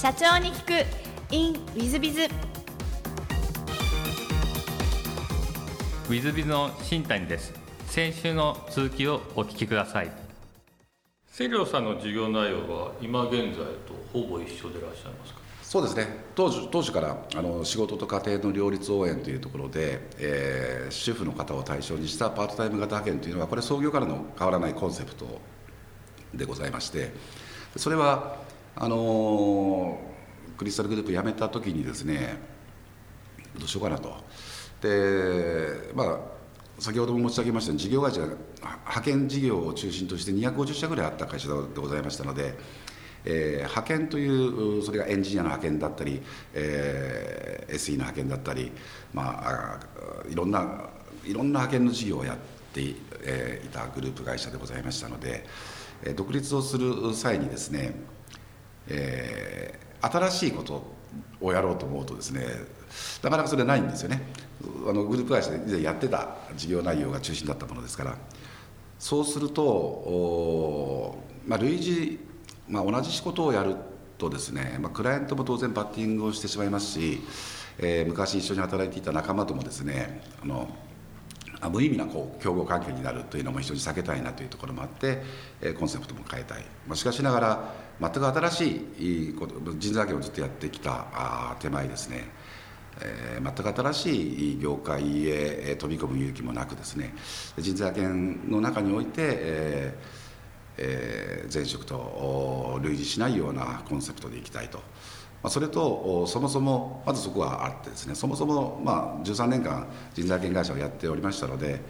社長に聞く。In ウィズビズウィズビズの新谷です。先週の続きをお聞きください。清涼さんの授業内容は今現在とほぼ一緒でいらっしゃいますか？そうですね。当時当時からあの仕事と家庭の両立応援というところで、えー主婦の方を対象にしたパートタイム型派遣というのはこれ創業からの変わらないコンセプトでございましてそれはあのクリスタルグループ辞めた時にですねどうしようかなと。でまあ先ほども申し上げましたように事業会社派遣事業を中心として250社ぐらいあった会社でございましたので、えー派遣というそれがエンジニアの派遣だったり、えー SE の派遣だったり、まあ、いろんないろんな派遣の事業をやってい,、えーいたグループ会社でございましたので、え独立をする際にですね、えー新しいことをやろうと思うとですねなかなかそれないんですよね。あのグループ会社で以前やってた事業内容が中心だったものですから。そうすると、おまあ、類似、まあ、同じ仕事をやるとですね、まあ、クライアントも当然バッティングをしてしまいますし、えー昔一緒に働いていた仲間ともですねあの無意味なこう競合関係になるというのも非常に避けたいなというところもあって、えコンセプトも変えたい、まあ、しかしながら全く新しいこと人材派遣をずっとやってきたあ手前ですね、えー全く新しい業界へ飛び込む勇気もなくですね。人材派遣の中において、えーえー前職と類似しないようなコンセプトでいきたいと。まあ、それとそもそもまずそこはあってですねそもそも、まあ、13年間人材派遣会社をやっておりましたので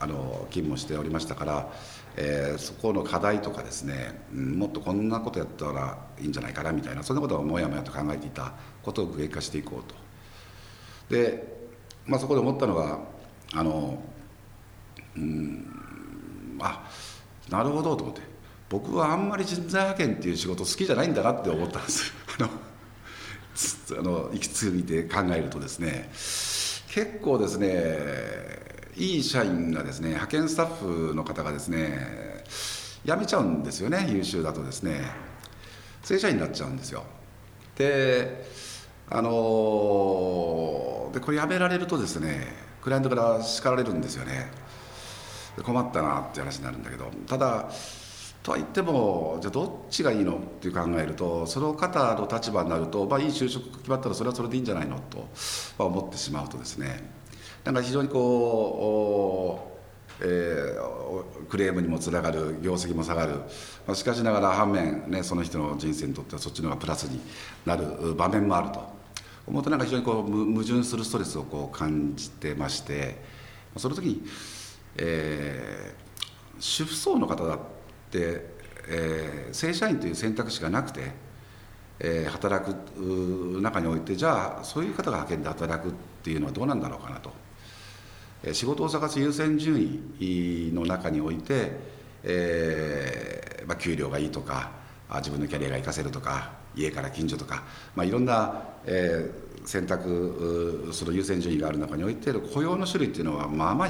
あの勤務しておりましたから、えーそこの課題とかですね、うんもっとこんなことやったらいいんじゃないかなみたいなそんなことをもやもやと考えていたことを具現化していこうと。で、まあ、そこで思ったのはあのうんあなるほどと思って僕はあんまり人材派遣っていう仕事好きじゃないんだなって思ったんですあのあの行き継いで考えるとですね結構ですねいい社員がですね派遣スタッフの方がですね辞めちゃうんですよね優秀だとですね。正社員になっちゃうんですよ。であのでこれ辞められるとですねクライアントから叱られるんですよね。困ったなって話になるんだけどただとは言ってもじゃあどっちがいいのって考えるとその方の立場になると、まあ、いい就職決まったらそれはそれでいいんじゃないのと、まあ、思ってしまうとですねなんか非常にこうえークレームにもつながる業績も下がる、まあ、しかしながら反面、ね、その人の人生にとってはそっちの方がプラスになる場面もあると。思うとなんか非常にこう矛盾するストレスをこう感じてましてその時に、えー主婦層の方だったて、えー正社員という選択肢がなくて、えー働く中においてじゃあそういう方が派遣で働くっていうのはどうなんだろうかなと。えー仕事を探す優先順位の中において、えーまあ、給料がいいとかあ自分のキャリアが活かせるとか家から近所とか、まあ、いろんな、えー選択その優先順位がある中において雇用の種類っていうのはまあまあ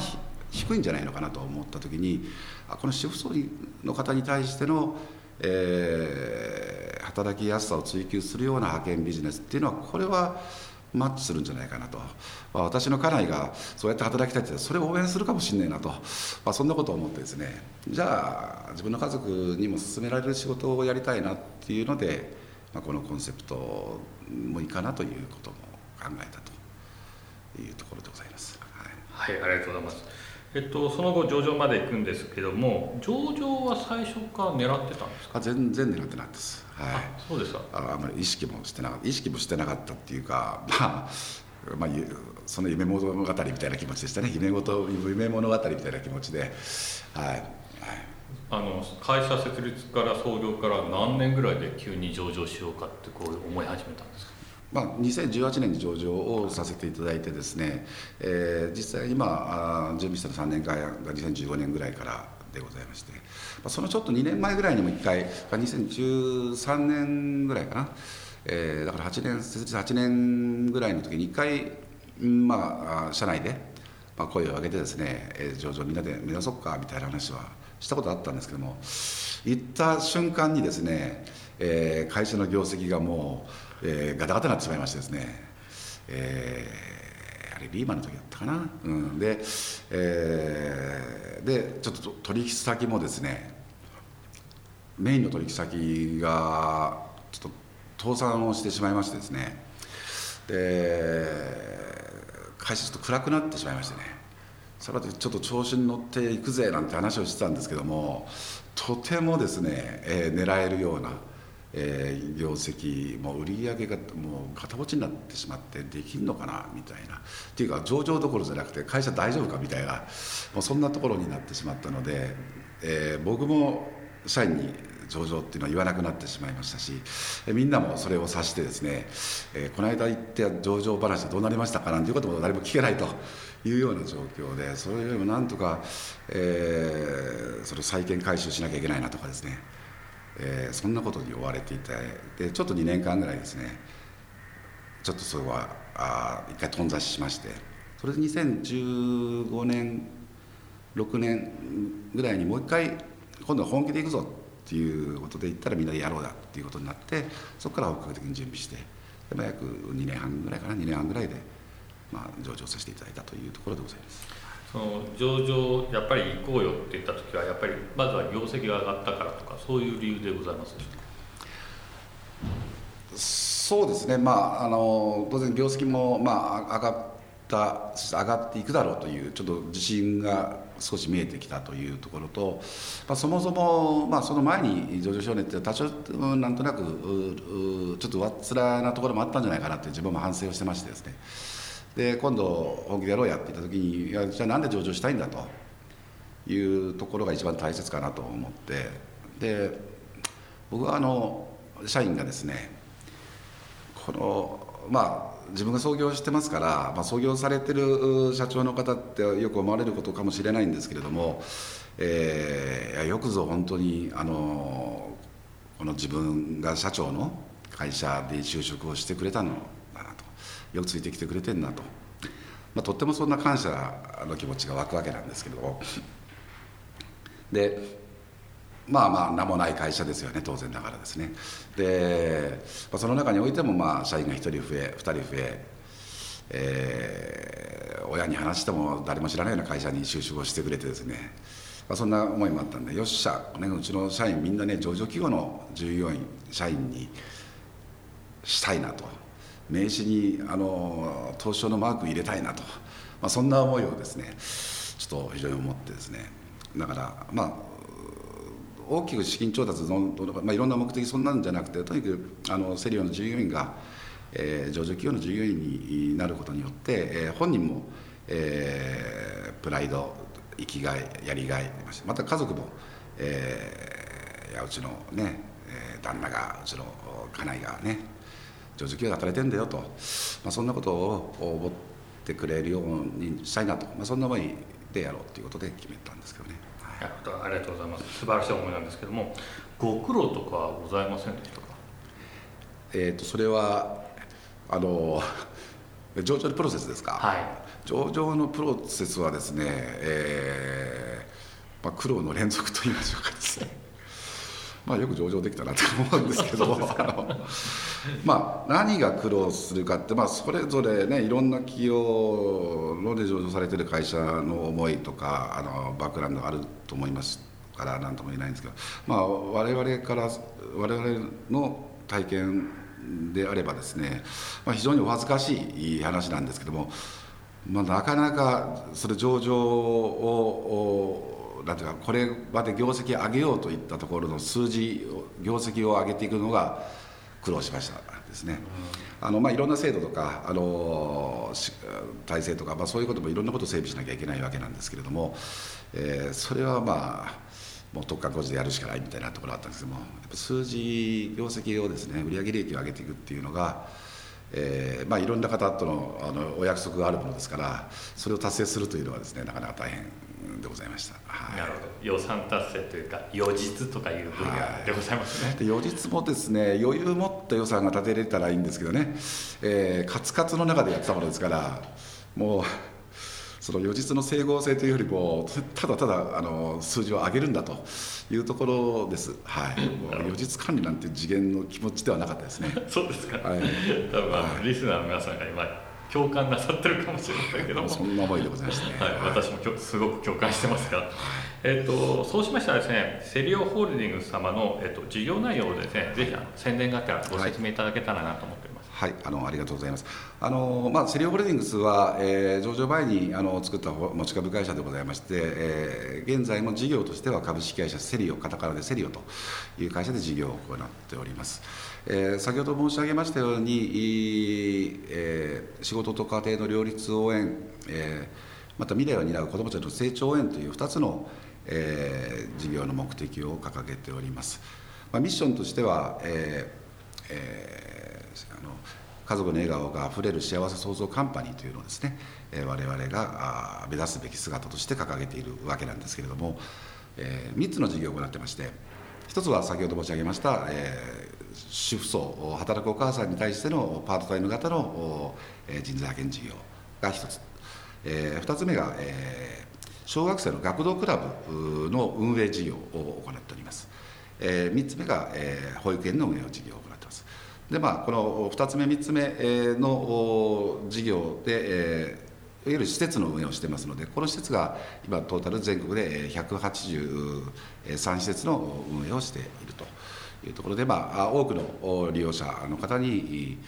低いんじゃないのかなと思った時にあこの主婦層の方に対しての、えー働きやすさを追求するような派遣ビジネスっていうのはこれはマッチするんじゃないかなと、まあ、私の家内がそうやって働きたいってそれを応援するかもしれないなと、まあ、そんなことを思ってですねじゃあ自分の家族にも勧められる仕事をやりたいなっていうので、まあ、このコンセプトもいいかなということも考えたと。いうところでございます。はい。はいありがとうございます。えっとその後上場まで行くんですけども上場は最初から狙ってたんですか？あ全然狙ってなかったです。はい。あそうですか。ああんまり意識もしてなかった。意識もしてなかったっていうか まあまあ、ゆその夢物語みたいな気持ちでしたね。夢事夢物語みたいな気持ちで、はい。はい、あの会社設立から創業から何年ぐらいで急に上場しようかってこう思い始めたんですか？まあ、2018年に上場をさせていただいてですね、えー実際今あ準備したの3年間が2015年ぐらいからでございまして、まあ、そのちょっと2年前ぐらいにも1回2013年ぐらいかな、えーだから8年設立8年ぐらいの時に1回、まあ、社内で、まあ、声を上げてですね、えー上場みんなで目指そうかみたいな話はしたことあったんですけども行った瞬間にですね、えー会社の業績がもうえーガタガタになってしまいましてですね、えーあれリーマンの時だったかな、うん、で,、えーでちょっと取引先もですねメインの取引先がちょっと倒産をしてしまいましてですね。で会社ちょっと暗くなってしまいましてね。それでちょっと調子に乗っていくぜなんて話をしてたんですけどもとてもですね、えー狙えるような、えー業績も売り上げがもう片落ちになってしまってできんのかなみたいな。っていうか上場どころじゃなくて会社大丈夫かみたいなもうそんなところになってしまったので、えー僕も社員に上場っていうのは言わなくなってしまいましたしみんなもそれを察してですね、えーこの間言って上場話はどうなりましたかなんていうことも誰も聞けないというような状況でそれよりもなんとか、えーそれを債権回収しなきゃいけないなとかですね、えーそんなことに追われていてでちょっと2年間ぐらいですねちょっとそれはあ一回頓挫しましてそれで2015年6年ぐらいにもう一回今度は本気でいくぞっていうことで言ったらみんなでやろうだっていうことになってそこから本格的に準備してで、まあ、約2年半ぐらいかな2年半ぐらいで、まあ、上場させていただいたというところでございます。その上場やっぱり行こうよって言った時はやっぱりまずは業績が上がったからとかそういう理由でございますそうですね、まあ、あの当然、業績も、まあ、上がった、上がっていくだろうという、ちょっと自信が少し見えてきたというところと、まあ、そもそも、まあ、その前に上場少年って、多少、なんとなく、ちょっと上っ面なところもあったんじゃないかなって、自分も反省をしてましてですね、で今度、本気でやろうやって言ったときに、いやじゃあ、なんで上場したいんだと。いうところが一番大切かなと思って、で僕はあの社員がですね、このまあ自分が創業してますから、まあ、創業されてる社長の方ってよく思われることかもしれないんですけれども、えーよくぞ本当にあのこの自分が社長の会社で就職をしてくれたの。よくついてきてくれてんなと、まあ、とってもそんな感謝の気持ちが湧くわけなんですけど。もでまあまあ名もない会社ですよね当然ながらですね。で、まあ、その中においてもまあ社員が1人増え2人増ええー親に話しても誰も知らないような会社に就職をしてくれてですね、まあ、そんな思いもあったんでよっしゃ、ね、うちの社員みんなね上場企業の従業員社員にしたいなと。名刺にあの東証のマーク入れたいなと、まあ、そんな思いをですねちょっと非常に思ってですね。だからまあ大きく資金調達の、まあ、いろんな目的そんなんじゃなくてとにかくあのセリオの従業員が、えー上場企業の従業員になることによって、えー本人も、えープライド生きがいやりがいまた家族も、えーいやうちのね、旦那がうちの家内がね上場企業で働いてんだよと、まあ、そんなことを思ってくれるようにしたいなと、まあ、そんな思いでやろうということで決めたんですけどね。はい。なるほどありがとうございます。素晴らしい思いなんですけどもご苦労とかはございませんでしたか？えー、とそれはあの上場のプロセスですか、はい。上場のプロセスはですね、えーまあ、苦労の連続といいましょうかですねまあよく上場できたなと思うんですけど。まあ何が苦労するかって、まあ、それぞれねいろんな企業ので上場されてる会社の思いとかあのバックグラウンドがあると思いますから何とも言えないんですけど、まあ、我々から我々の体験であればですね、まあ、非常にお恥ずかしい話なんですけども、まあ、なかなかそれ上場をおなんていうかこれまで業績上げようといったところの数字を業績を上げていくのが苦労しましたですね。あのまあ、いろんな制度とかあの体制とか、まあ、そういうこともいろんなことを整備しなきゃいけないわけなんですけれども、えーそれはまあもう特化工事でやるしかないみたいなところがあったんですけどもやっぱ数字業績をですね売上利益を上げていくっていうのが、えーまあ、いろんな方とのあのお約束があるものですからそれを達成するというのはですねなかなか大変でございました。はい。なるほど。予算達成というか予実とかいう分野でございますね、で予実もですね余裕持った予算が立てれたらいいんですけどね、えーカツカツの中でやってたものですからもうその予実の整合性というよりもただただあの数字を上げるんだというところです、はい、もう予実管理なんて次元の気持ちではなかったですね。そうですか、はい、多分、はい、リスナーの皆さんが今共感なさってるかもしれませんけども。そんな思いでございますね、はい、私もすごく共感してますが、えーと、そうしましたらですねセリオホールディングス様の、えーと、事業内容をですねぜひ宣伝がてらご説明いただけたらなと思っております。はい、はいあのありがとうございます。あのまあセリオホールディングスは、えー、上場前にあの作った持ち株会社でございまして、えー、現在も事業としては株式会社セリオカタカナでセリオという会社で事業を行っております。えー、先ほど申し上げましたように、えー、仕事と家庭の両立応援、えー、また未来を担う子どもたちの成長応援という2つの、えー、事業の目的を掲げております。まあ、ミッションとしては、えーえー、あの家族の笑顔があふれる幸せ創造カンパニーというのをですね、えー、我々が目指すべき姿として掲げているわけなんですけれども、えー、3つの事業を行ってまして1つは先ほど申し上げました、えー、主婦層働くお母さんに対してのパートタイム型の人材派遣事業が1つ、えー、2つ目が、えー、小学生の学童クラブの運営事業を行っております、えー、3つ目が、えー、保育園の運営事業を行っています。でまあこの2つ目3つ目の事業で、えーいわゆる施設の運営をしてますので、この施設が今、トータル全国で183施設の運営をしているというところで、まあ、多くの利用者の方に、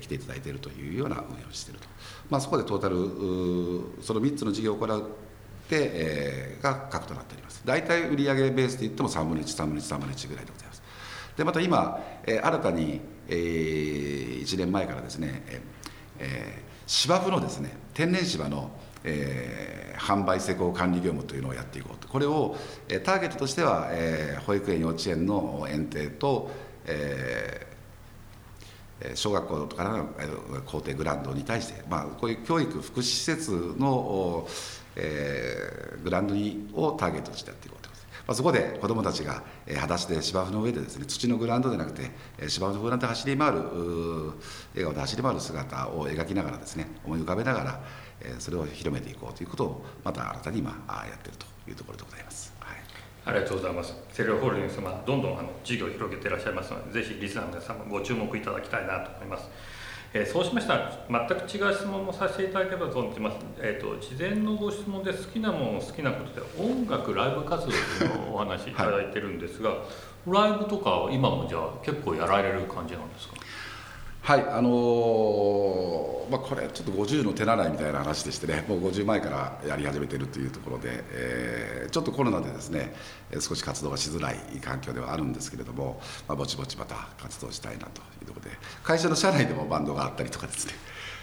来ていただいているというような運営をしていると、まあ、そこでトータル、その3つの事業を行って、が核となっております。大体売上ベースで言っても3分の1、3分の1、3分の1ぐらいでございます。でまた今、えー、新たに、えー、1年前からですね、えー、芝生のですね天然芝のえー、販売施工管理業務というのをやっていこうと。これを、えー、ターゲットとしては、えー、保育園幼稚園の園庭と、えー、小学校からの校庭グラウンドに対して、まあ、こういう教育福祉施設の、えー、グラウンドにをターゲットとしてやっていこうと。まあ、そこで子どもたちが、えー、裸足で芝生の上でですね土のグラウンドでなくて、えー、芝生のグラウンドで走り回る笑顔で走り回る姿を描きながらですね思い浮かべながら、それを広めていこうということをまた新たに今やっているというところでございます。はいありがとうございます。セリオホールディングス様、どんどんあの事業を広げていらっしゃいますので、ぜひリスナーの皆様ご注目いただきたいなと思います。えー、そうしましたら、全く違う質問もさせていただければと思ってます。えっ、ー、と事前のご質問で好きなもの好きなことで音楽ライブ活動というのをお話しいただいてるんですが、はい、ライブとか今もじゃあ結構やられる感じなんですか？はいあのー、まあ、これちょっと50の手習いみたいな話でしてねもう50前からやり始めてるというところで、えー、ちょっとコロナでですね少し活動がしづらい環境ではあるんですけれども、まあ、ぼちぼちまた活動したいなというところで会社の社内でもバンドがあったりとかですね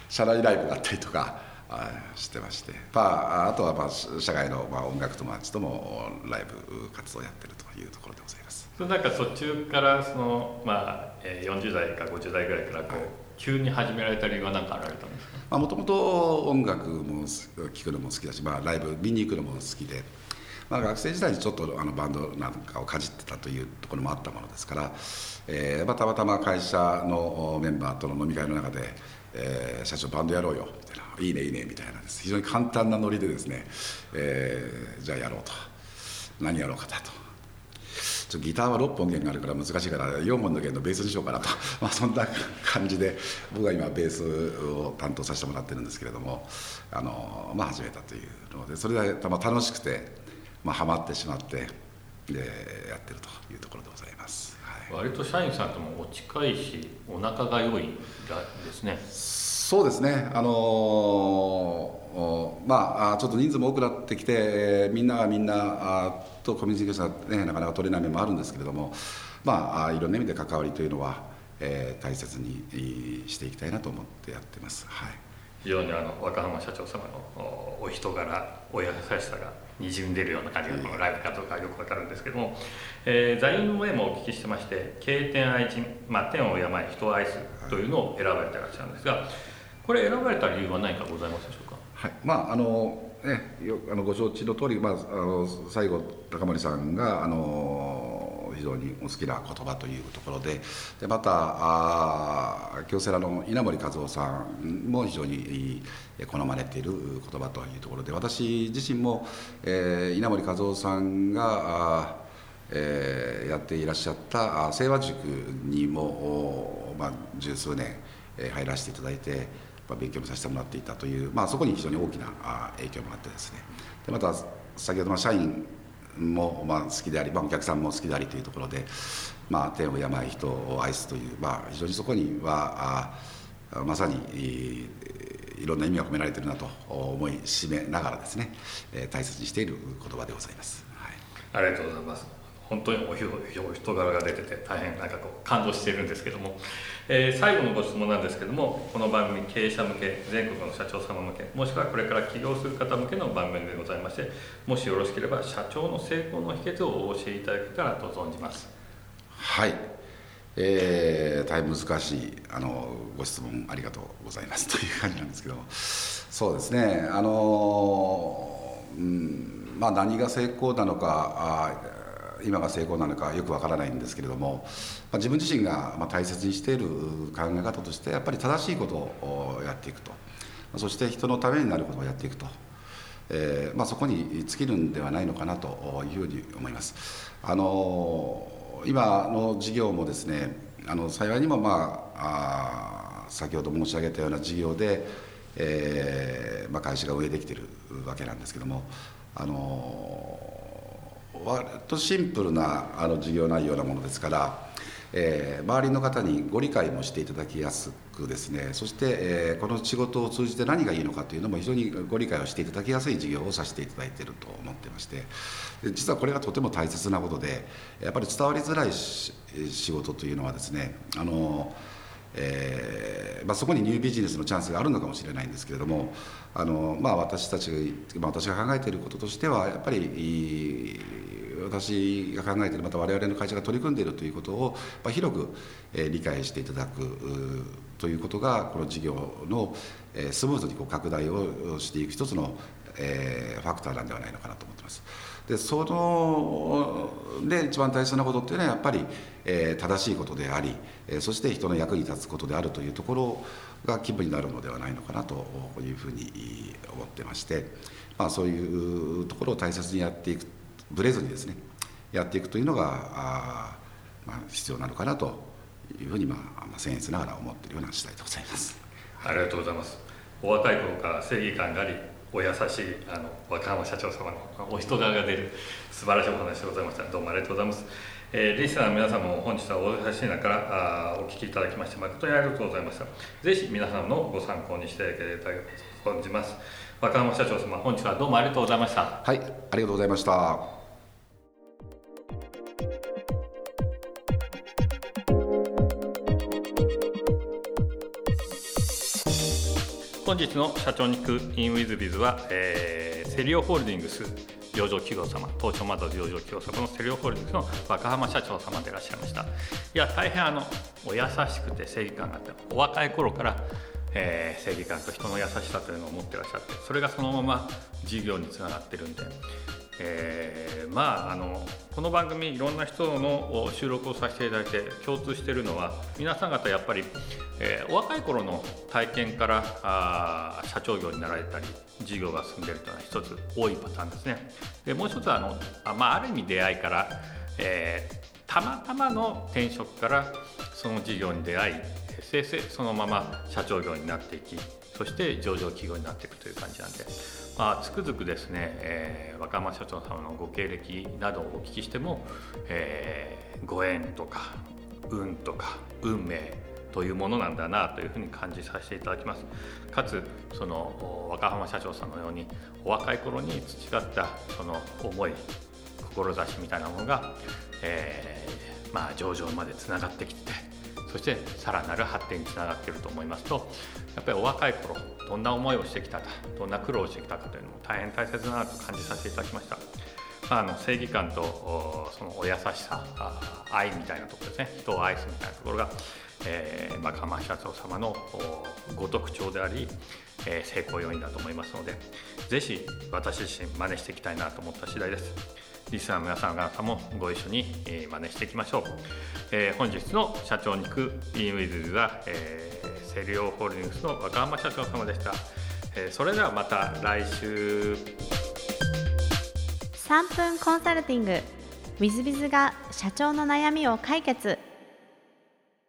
社内ライブがあったりとかしてまして、まあ、あとはまあ社外のまあ音楽友達ともライブ活動をやってるというところでございます。なんか途中からその、まあ、40代か50代ぐらいからこう、急に始められた理由は何かあられたんですか？もともと音楽も聴くのも好きだし、まあ、ライブ見に行くのも好きで、まあ、学生時代にちょっとあのバンドなんかをかじってたというところもあったものですから、えーまあ、たまたま会社のメンバーとの飲み会の中で「えー、社長バンドやろうよ」みたいな「いいねいいね」みたいなです。非常に簡単なノリでですね、えー、じゃあやろうと。何やろうかだと。ちょギターは6本弦があるから難しいから4本の弦のベースにしようかなと、まあ、そんな感じで僕は今ベースを担当させてもらってるんですけれどもあの、まあ、始めたというのでそれで楽しくて、まあ、ハマってしまってでやってるというところでございます、はい、割と社員さんともお近いしお仲が良いですね。そうですね。あのまあちょっと人数も多くなってきてみんながみんなとコミュニケーションが、ね、なかなか取れない面もあるんですけれどもまあいろんな意味で関わりというのは、えー、大切にしていきたいなと思ってやってます。はい。非常にあの若浜社長様のお人柄お優しさがにじんでるような感じがこのライブ活動からよくわかるんですけども、えー、座右の銘もお聞きしてまして「経天愛人」まあ「天を敬い人を愛す」というのを選ばれてらっしゃるんですがこれ選ばれた理由は何かございますでしょうか？はい。まああのね、よあのご承知の通り、まあ、あの最後高森さんがあの非常にお好きな言葉というところででまたあ京セラの稲森和夫さんも非常に好まれている言葉というところで私自身も、えー、稲森和夫さんがあえー、やっていらっしゃった清和塾にも、まあ、十数年、えー、入らせていただいて、勉強もさせてもらっていたという、まあ、そこに非常に大きな影響もあってですね。でまた先ほどの社員もまあ好きであり、まあ、お客さんも好きでありというところで、まあ、天を病人を愛すという、まあ、非常にそこにはあまさにいろんな意味が込められているなと思い締めながらですね、え、大切にしている言葉でございます、はい、ありがとうございます。本当にお人柄が出てて大変なんかこう感動しているんですけども、えー、最後のご質問なんですけどもこの番組経営者向け全国の社長様向けもしくはこれから起業する方向けの番組でございましてもしよろしければ社長の成功の秘訣をお教えいただけたらと存じます。はい。えー、大変難しいあのご質問ありがとうございますという感じなんですけども。そうですね。あのうんまあ何が成功なのかあ今が成功なのかよくわからないんですけれども、まあ、自分自身がま大切にしている考え方としてやっぱり正しいことをやっていくとそして人のためになることをやっていくと、えーまあ、そこに尽きるんではないのかなというふうに思います。あの今の事業もですねあの幸いにも、まあ、あ先ほど申し上げたような事業で、えーまあ、会社が運営できているわけなんですけどもあの割とシンプルなあの事業内容なものですから、えー、周りの方にご理解もしていただきやすくですね。そして、えー、この仕事を通じて何がいいのかというのも非常にご理解をしていただきやすい事業をさせていただいていると思ってまして。実はこれがとても大切なことでやっぱり伝わりづらい仕事というのはですねあのえーまあ、そこにニュービジネスのチャンスがあるのかもしれないんですけれどもあの、まあ、私たち、まあ、私が考えていることとしてはやっぱり私が考えているまた我々の会社が取り組んでいるということを、ま、広く、え、理解していただくということがこの事業の、え、スムーズにこう拡大をしていく一つの、え、ファクターなんではないのかなと思ってます。でそので一番大切なことっていうのはやっぱり、え、正しいことであり、え、そして人の役に立つことであるというところが気分になるのではないのかなというふうに思ってまして、まあ、そういうところを大切にやっていくぶれずにですねやっていくというのがあ、まあ、必要なのかなというふうに、まあ、まあ、僭越ながら思っているような次第でございます。ありがとうございます。お若い頃から正義感がありお優しいあの若浜社長様のお人柄が出る素晴らしいお話でございました。どうもありがとうございます。えー、リスナーの皆さんも本日はお優しい中あお聞きいただきまして誠にありがとうございました。ぜひ皆さんのご参考にしていただければと存じます。若浜社長様本日はどうもありがとうございました。はいありがとうございました本日の社長に行くインウィズビズは、えー、セリオホールディングス上場企業様東証マザーズ上場企業様のセリオホールディングスの若浜社長様でいらっしゃいました。いや大変あのお優しくて正義感があってお若い頃からえー、正義感と人の優しさというのを持ってらっしゃってそれがそのまま事業につながってるんでえー、まああのこの番組いろんな人の収録をさせていただいて共通しているのは皆さん方やっぱり、えー、お若い頃の体験からあ社長業になられたり事業が進んでいるというのは一つ多いパターンですね。でもう一つはあのあ,、まあ、ある意味出会いから、えー、たまたまの転職からその事業に出会いせいせいそのまま社長業になっていきそして上場企業になっていくという感じなんで。まあ、つくづくですね、えー、若山社長様のご経歴などをお聞きしても、えー、ご縁とか運とか運命というものなんだなというふうに感じさせていただきます。かつその若浜社長さんのようにお若い頃に培ったその思い志みたいなものが、えー、まあ、上場までつながってきてそしてさらなる発展につながっていると思いますとやっぱりお若い頃どんな思いをしてきたかどんな苦労をしてきたかというのも大変大切だなと感じさせていただきました。まあ、の正義感とそのお優しさ愛みたいなところですね人を愛すみたいなところが、えーまあ、釜社長様のご特徴であり、えー、成功要因だと思いますのでぜひ私自身真似していきたいなと思った次第です。リスナーの皆さん方もご一緒に、えー、真似していきましょう、えー、本日の社長に行くインウィズは、えー、セリオホールディングスの若浜社長様でした、えー、それではまた来週。3分コンサルティング。w i z b i z が社長の悩みを解決。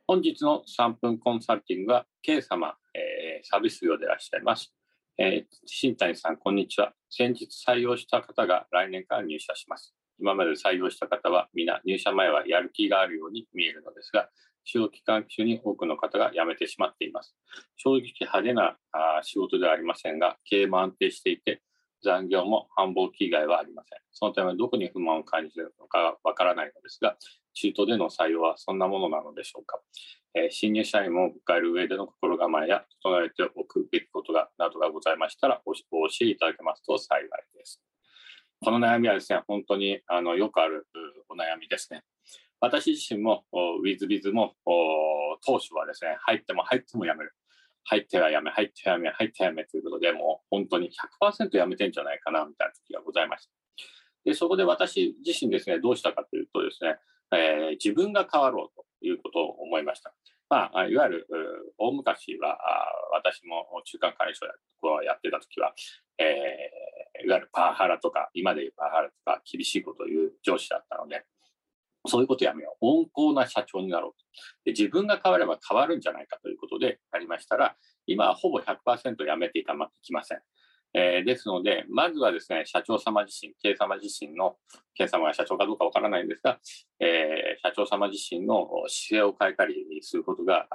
本日の3分コンサルティングは K 様、えー、サービス業でいらっしゃいますえー、新谷さん、こんにちは。先日採用した方が来年から入社します。今まで採用した方は皆入社前はやる気があるように見えるのですが、使用期間中に多くの方が辞めてしまっています。正直派手なあ仕事ではありませんが、経営も安定していて、残業も繁忙期以外はありません。そのためどこに不満を感じているのかわからないのですが、中途での採用はそんなものなのでしょうか。えー、新入社員も迎える上での心構えや整えておくべきことがなどがございましたらお教えいただけますと幸いです。この悩みはですね、本当にあのよくあるお悩みですね。私自身も WithBiz も当初はですね、入っても入ってもやめる。入ってはやめ、入ってはやめ、入ってはやめということで、もう本当に100%やめてんじゃないかなみたいな時がございました。で、そこで私自身ですね、どうしたかというとですね、えー、自分が変わろうということを思いました。まあ、いわゆる大昔は私も中間管理職をやってた時は、えー、いわゆるパワハラとか今でいうパワハラとか厳しいことを言う上司だったのでそういうことやめよう温厚な社長になろうとで自分が変われば変わるんじゃないかということでありましたら今はほぼ100%やめていかなきません。えー、ですので、まずはですね、社長様自身、K 様自身の、K 様が社長かどうかわからないんですが、えー、社長様自身の姿勢を変えたりすることが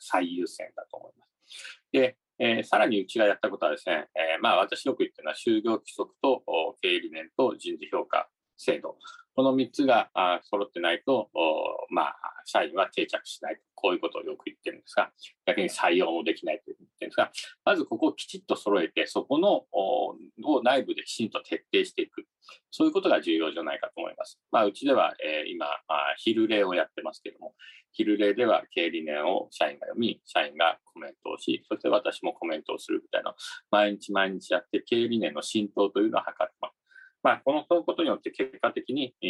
最優先だと思います。で、えー、さらにうちがやったことはですね、え、まあ私よく言ってるのは就業規則と経営理念と人事評価制度。この3つが揃ってないと、まあ、社員は定着しないと。こういうことをよく言ってるんですが、逆に採用もできないと言ってるんですが、まずここをきちっと揃えて、そこのを内部できちんと徹底していく。そういうことが重要じゃないかと思います。まあ、うちでは、えー、今、昼礼をやってますけども、昼礼では経営理念を社員が読み、社員がコメントをし、そして私もコメントをするみたいな、毎日毎日やって経営理念の浸透というのを図ってます。まあ、このそういうことによって結果的に、えー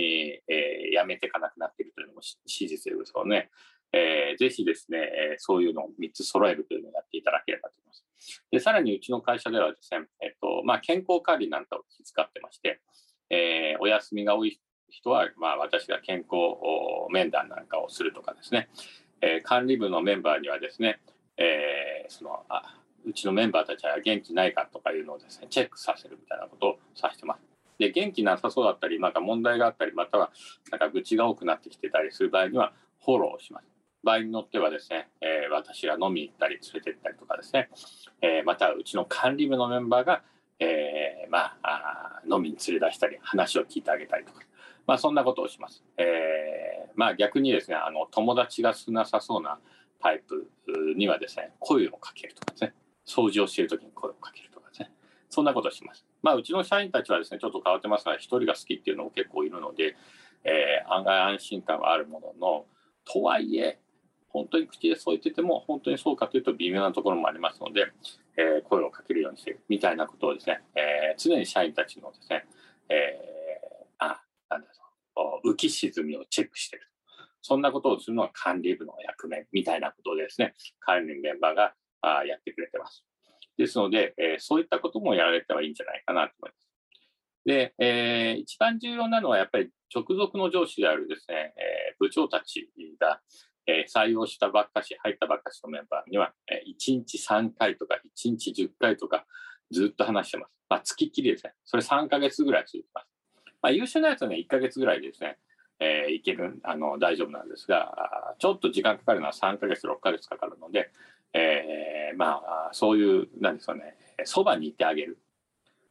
えー、やめていかなくなっているというのも事実ですよね。えー、ぜひですね、えそういうのを3つ揃えるというのをやっていただければと思います。で、さらにうちの会社ではですね、えっと、まあ、健康管理なんかを気遣ってまして、えー、お休みが多い人は、まあ、私が健康面談なんかをするとかですね、えー、管理部のメンバーにはですね、えー、そのあうちのメンバーたちは元気ないかとかいうのをですね、チェックさせるみたいなことをさせてます。で元気なさそうだったり、また問題があったり、またはなんか愚痴が多くなってきてたりする場合には、フォローします。場合によってはですね、えー、私が飲み行ったり連れて行ったりとかですね、えー、またうちの管理部のメンバーが、えー、まあ飲みに連れ出したり、話を聞いてあげたりとか、まあそんなことをします。え、まあ逆にですね、あの友達が少なさそうなタイプにはですね、声をかけるとかですね、掃除をしている時に声をかけるとかですね、そんなことをします。まあ、うちの社員たちはですね、ちょっと変わってますが、1人が好きっていうのも結構いるので、えー、案外安心感はあるものの、とはいえ、本当に口でそう言ってても、本当にそうかというと微妙なところもありますので、えー、声をかけるようにしてみたいなことをですね、えー、常に社員たちのですね、えー、あ、なんだろう、浮き沈みをチェックしてる。そんなことをするのは管理部の役目みたいなことでですね、管理メンバーがやってくれてます。ですので、えー、そういったこともやられてはいいんじゃないかなと思います。で、えー、一番重要なのはやっぱり直属の上司であるですね、えー、部長たちが、えー、採用したばっかし、入ったばっかしのメンバーには、え、1日3回とか1日10回とかずっと話してます。まあ、月きりですね。それ3ヶ月ぐらい続きます。まあ、優秀なやつはね、1ヶ月ぐらいですね、え、いける、あの、大丈夫なんですが、ちょっと時間かかるのは3ヶ月、6ヶ月かかるので、えー、まあ、そういう、なんですかね、そばにいてあげる。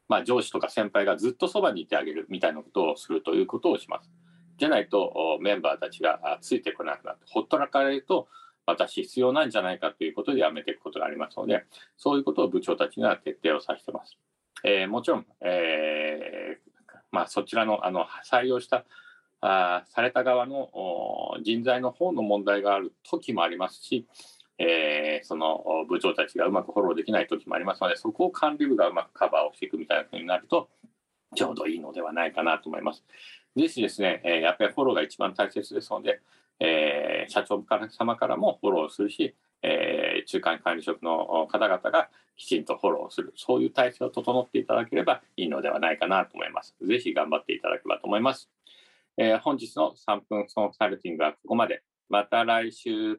まあ、上司とか先輩がずっとそばにいてあげるみたいなことをするということをします。じゃないと、メンバーたちがついてこなくなって、ほっとらかれると、私必要なんじゃないかということでやめていくことがありますので、そういうことを部長たちには徹底をさせてます。えー、もちろん、えー、まあ、そちらのあの採用したあされた側の人材の方の問題がある時もありますし、えー、その部長たちがうまくフォローできない時もありますので、そこを管理部がうまくカバーをしていくみたいなふうになると、ちょうどいいのではないかなと思います。ぜひですね、えーやっぱりフォローが一番大切ですので、えー社長様からもフォローするし、え中間管理職の方々がきちんとフォローする、そういう体制を整っていただければいいのではないかなと思います。ぜひ頑張っていただければと思います。え本日の3分コンサルティングはここまで。また来週。